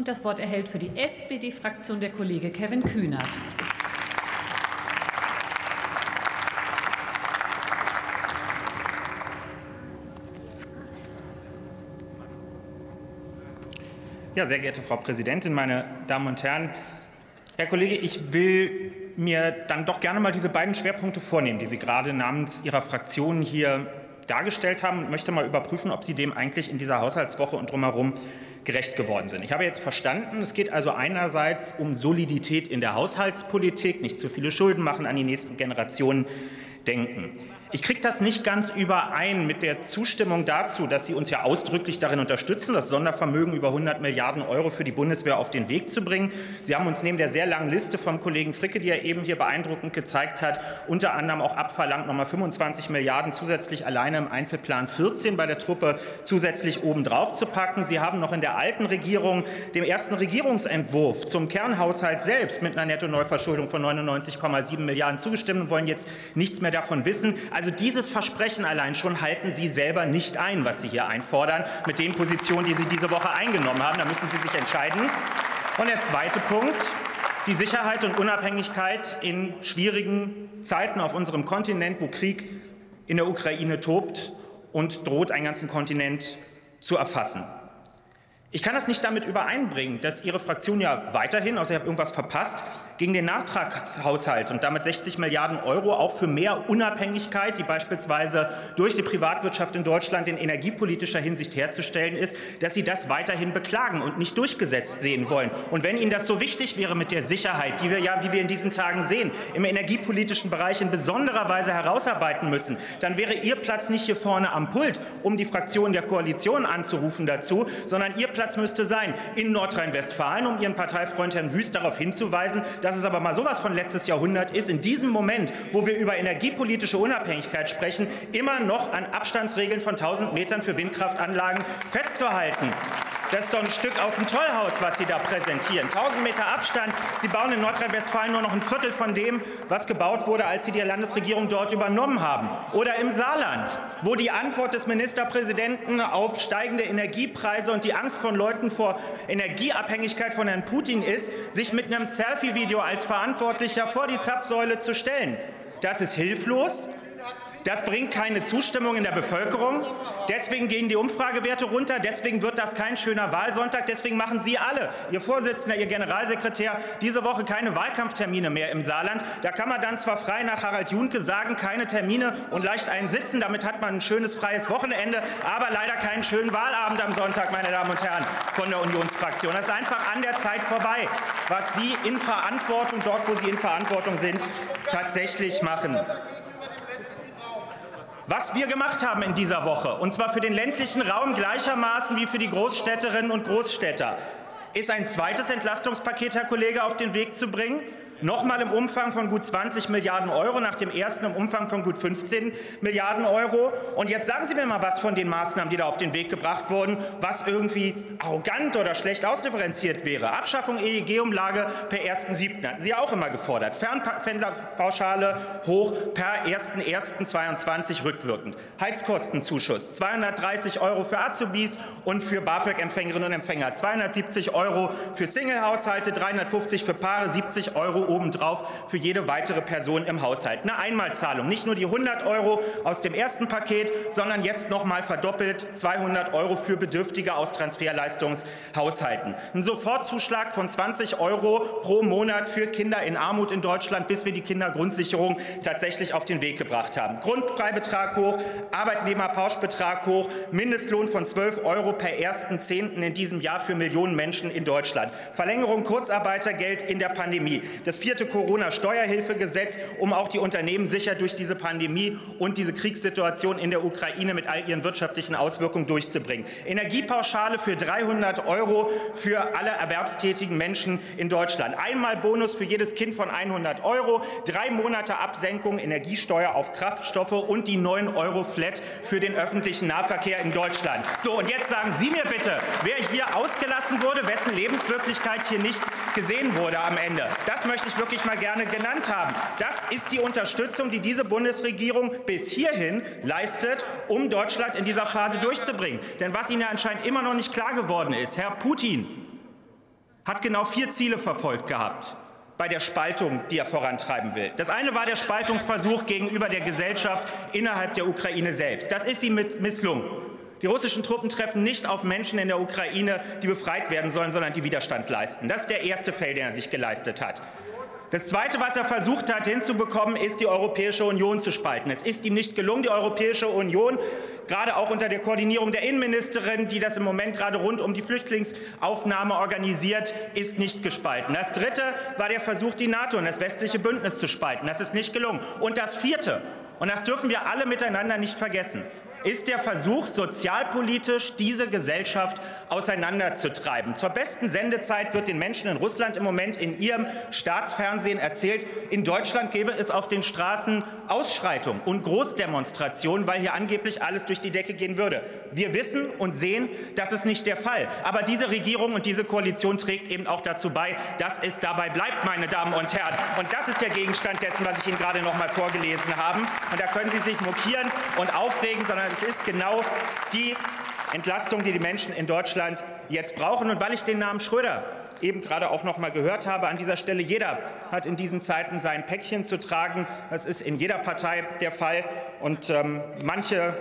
Und das Wort erhält für die SPD-Fraktion der Kollege Kevin Kühnert. Ja, sehr geehrte Frau Präsidentin, meine Damen und Herren! Herr Kollege, ich will mir dann doch gerne mal diese beiden Schwerpunkte vornehmen, die Sie gerade namens Ihrer Fraktion hier dargestellt haben und möchte mal überprüfen, ob Sie dem eigentlich in dieser Haushaltswoche und drumherum gerecht geworden sind. Ich habe jetzt verstanden, es geht also einerseits um Solidität in der Haushaltspolitik, nicht zu viele Schulden machen, an die nächsten Generationen denken. Ich kriege das nicht ganz überein mit der Zustimmung dazu, dass Sie uns ja ausdrücklich darin unterstützen, das Sondervermögen über 100 Milliarden Euro für die Bundeswehr auf den Weg zu bringen. Sie haben uns neben der sehr langen Liste vom Kollegen Fricke, die er eben hier beeindruckend gezeigt hat, unter anderem auch abverlangt, noch mal 25 Milliarden zusätzlich alleine im Einzelplan 14 bei der Truppe zusätzlich obendrauf zu packen. Sie haben noch in der alten Regierung dem ersten Regierungsentwurf zum Kernhaushalt selbst mit einer Netto-Neuverschuldung von 99,7 Milliarden zugestimmt und wollen jetzt nichts mehr davon wissen. Also dieses Versprechen allein schon halten Sie selber nicht ein, was Sie hier einfordern, mit den Positionen, die Sie diese Woche eingenommen haben. Da müssen Sie sich entscheiden. Und der zweite Punkt, die Sicherheit und Unabhängigkeit in schwierigen Zeiten auf unserem Kontinent, wo Krieg in der Ukraine tobt und droht, einen ganzen Kontinent zu erfassen. Ich kann das nicht damit übereinbringen, dass Ihre Fraktion ja weiterhin, außer ich habe irgendwas verpasst, gegen den Nachtragshaushalt und damit 60 Milliarden Euro auch für mehr Unabhängigkeit, die beispielsweise durch die Privatwirtschaft in Deutschland in energiepolitischer Hinsicht herzustellen ist, dass Sie das weiterhin beklagen und nicht durchgesetzt sehen wollen. Und wenn Ihnen das so wichtig wäre mit der Sicherheit, die wir ja, wie wir in diesen Tagen sehen, im energiepolitischen Bereich in besonderer Weise herausarbeiten müssen, dann wäre Ihr Platz nicht hier vorne am Pult, um die Fraktionen der Koalition anzurufen dazu, sondern Ihr Platz müsste sein in Nordrhein-Westfalen, um Ihren Parteifreund Herrn Wüst darauf hinzuweisen, dass dass es aber mal sowas von letztes Jahrhundert ist, in diesem Moment, wo wir über energiepolitische Unabhängigkeit sprechen, immer noch an Abstandsregeln von 1000 Metern für Windkraftanlagen festzuhalten. Das ist doch ein Stück aus dem Tollhaus, was Sie da präsentieren. 1000 Meter Abstand. Sie bauen in Nordrhein-Westfalen nur noch ein Viertel von dem, was gebaut wurde, als Sie die Landesregierung dort übernommen haben. Oder im Saarland, wo die Antwort des Ministerpräsidenten auf steigende Energiepreise und die Angst von Leuten vor Energieabhängigkeit von Herrn Putin ist, sich mit einem Selfie-Video als Verantwortlicher vor die Zapfsäule zu stellen. Das ist hilflos. Das bringt keine Zustimmung in der Bevölkerung. Deswegen gehen die Umfragewerte runter. Deswegen wird das kein schöner Wahlsonntag. Deswegen machen Sie alle, Ihr Vorsitzender, Ihr Generalsekretär, diese Woche keine Wahlkampftermine mehr im Saarland. Da kann man dann zwar frei nach Harald Junke sagen, keine Termine und leicht einen sitzen. Damit hat man ein schönes freies Wochenende, aber leider keinen schönen Wahlabend am Sonntag, meine Damen und Herren von der Unionsfraktion. Das ist einfach an der Zeit vorbei, was Sie in Verantwortung, dort wo Sie in Verantwortung sind, tatsächlich machen. Was wir gemacht haben in dieser Woche, und zwar für den ländlichen Raum gleichermaßen wie für die Großstädterinnen und Großstädter, ist ein zweites Entlastungspaket, Herr Kollege, auf den Weg zu bringen nochmal im Umfang von gut 20 Milliarden Euro, nach dem ersten im Umfang von gut 15 Milliarden Euro. Und jetzt sagen Sie mir mal was von den Maßnahmen, die da auf den Weg gebracht wurden, was irgendwie arrogant oder schlecht ausdifferenziert wäre. Abschaffung EEG-Umlage per 1.7. hatten Sie auch immer gefordert. Fernpendlerpauschale hoch per 1.1.22 rückwirkend. Heizkostenzuschuss 230 Euro für Azubis und für BAföG-Empfängerinnen und Empfänger, 270 Euro für Singlehaushalte, 350 für Paare, 70 Euro obendrauf für jede weitere Person im Haushalt. Eine Einmalzahlung, nicht nur die 100 Euro aus dem ersten Paket, sondern jetzt noch mal verdoppelt 200 Euro für Bedürftige aus Transferleistungshaushalten. Ein Sofortzuschlag von 20 Euro pro Monat für Kinder in Armut in Deutschland, bis wir die Kindergrundsicherung tatsächlich auf den Weg gebracht haben. Grundfreibetrag hoch, Arbeitnehmerpauschbetrag hoch, Mindestlohn von 12 Euro per 1.10. in diesem Jahr für Millionen Menschen in Deutschland. Verlängerung Kurzarbeitergeld in der Pandemie das vierte Corona-Steuerhilfegesetz, um auch die Unternehmen sicher durch diese Pandemie und diese Kriegssituation in der Ukraine mit all ihren wirtschaftlichen Auswirkungen durchzubringen. Energiepauschale für 300 Euro für alle erwerbstätigen Menschen in Deutschland. Einmal Bonus für jedes Kind von 100 Euro, drei Monate Absenkung Energiesteuer auf Kraftstoffe und die 9 Euro Flat für den öffentlichen Nahverkehr in Deutschland. So, und jetzt sagen Sie mir bitte, wer hier ausgelassen wurde, wessen Lebenswirklichkeit hier nicht gesehen wurde am Ende. Das möchte ich wirklich mal gerne genannt haben. Das ist die Unterstützung, die diese Bundesregierung bis hierhin leistet, um Deutschland in dieser Phase durchzubringen. Denn was Ihnen ja anscheinend immer noch nicht klar geworden ist, Herr Putin hat genau vier Ziele verfolgt gehabt bei der Spaltung, die er vorantreiben will. Das eine war der Spaltungsversuch gegenüber der Gesellschaft innerhalb der Ukraine selbst. Das ist ihm misslungen. Die russischen Truppen treffen nicht auf Menschen in der Ukraine, die befreit werden sollen, sondern die Widerstand leisten. Das ist der erste Feld, den er sich geleistet hat. Das Zweite, was er versucht hat hinzubekommen, ist, die Europäische Union zu spalten. Es ist ihm nicht gelungen, die Europäische Union gerade auch unter der Koordinierung der Innenministerin, die das im Moment gerade rund um die Flüchtlingsaufnahme organisiert, ist nicht gespalten. Das Dritte war der Versuch, die NATO und das westliche Bündnis zu spalten. Das ist nicht gelungen. Und das Vierte, und das dürfen wir alle miteinander nicht vergessen, ist der Versuch, sozialpolitisch diese Gesellschaft auseinanderzutreiben. Zur besten Sendezeit wird den Menschen in Russland im Moment in ihrem Staatsfernsehen erzählt, in Deutschland gäbe es auf den Straßen Ausschreitungen und Großdemonstrationen, weil hier angeblich alles durch die Decke gehen würde. Wir wissen und sehen, das ist nicht der Fall. Aber diese Regierung und diese Koalition trägt eben auch dazu bei, dass es dabei bleibt, meine Damen und Herren. Und das ist der Gegenstand dessen, was ich Ihnen gerade noch mal vorgelesen habe. Und da können Sie sich mokieren und aufregen, sondern es ist genau die Entlastung, die die Menschen in Deutschland jetzt brauchen. Und weil ich den Namen Schröder eben gerade auch noch mal gehört habe, an dieser Stelle, jeder hat in diesen Zeiten sein Päckchen zu tragen. Das ist in jeder Partei der Fall. Und ähm, manche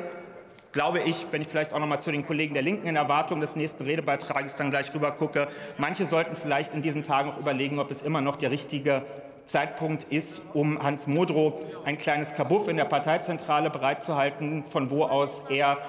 glaube ich, wenn ich vielleicht auch noch mal zu den Kollegen der Linken in Erwartung des nächsten Redebeitrages dann gleich rüber gucke, manche sollten vielleicht in diesen Tagen auch überlegen, ob es immer noch der richtige Zeitpunkt ist, um Hans Modrow ein kleines Kabuff in der Parteizentrale bereitzuhalten, von wo aus er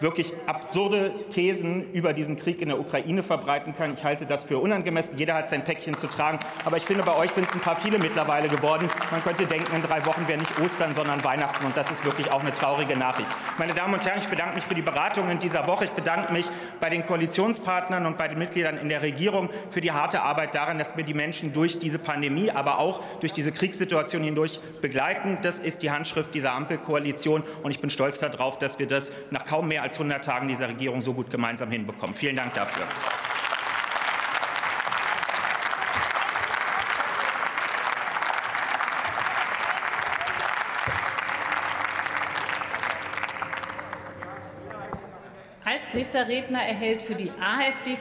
wirklich absurde Thesen über diesen Krieg in der Ukraine verbreiten kann. Ich halte das für unangemessen. Jeder hat sein Päckchen zu tragen. Aber ich finde, bei euch sind es ein paar viele mittlerweile geworden. Man könnte denken, in drei Wochen wäre nicht Ostern, sondern Weihnachten. Und das ist wirklich auch eine traurige Nachricht. Meine Damen und Herren, ich bedanke mich für die Beratungen in dieser Woche. Ich bedanke mich bei den Koalitionspartnern und bei den Mitgliedern in der Regierung für die harte Arbeit daran, dass wir die Menschen durch diese Pandemie, aber auch durch diese Kriegssituation hindurch begleiten. Das ist die Handschrift dieser Ampelkoalition. Und ich bin stolz darauf, dass wir das nach kaum mehr als als 100 Tagen dieser Regierung so gut gemeinsam hinbekommen. Vielen Dank dafür. Als nächster Redner erhält für die AfD-Fraktion